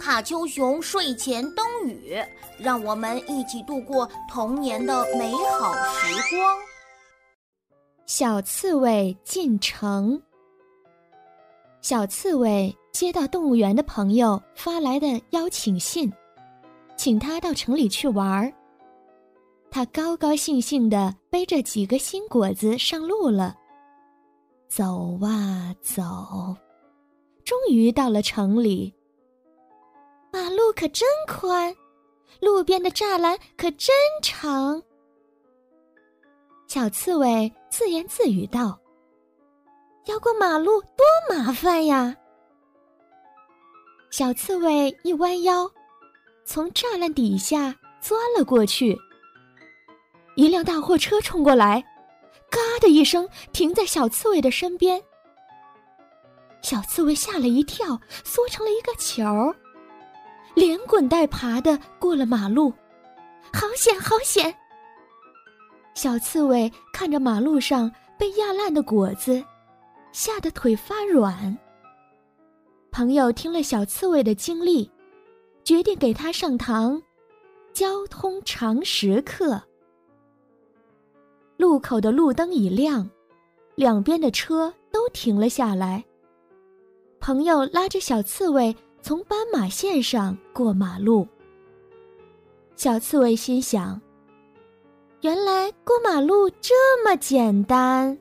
卡丘熊睡前灯语，让我们一起度过童年的美好时光。小刺猬进城。小刺猬接到动物园的朋友发来的邀请信，请他到城里去玩儿。他高高兴兴地背着几个新果子上路了。走啊走，终于到了城里。马路可真宽，路边的栅栏可真长。小刺猬自言自语道：“要过马路多麻烦呀！”小刺猬一弯腰，从栅栏底下钻了过去。一辆大货车冲过来。嘎的一声，停在小刺猬的身边。小刺猬吓了一跳，缩成了一个球儿，连滚带爬的过了马路，好险，好险！小刺猬看着马路上被压烂的果子，吓得腿发软。朋友听了小刺猬的经历，决定给他上堂交通常识课。路口的路灯一亮，两边的车都停了下来。朋友拉着小刺猬从斑马线上过马路。小刺猬心想：“原来过马路这么简单。”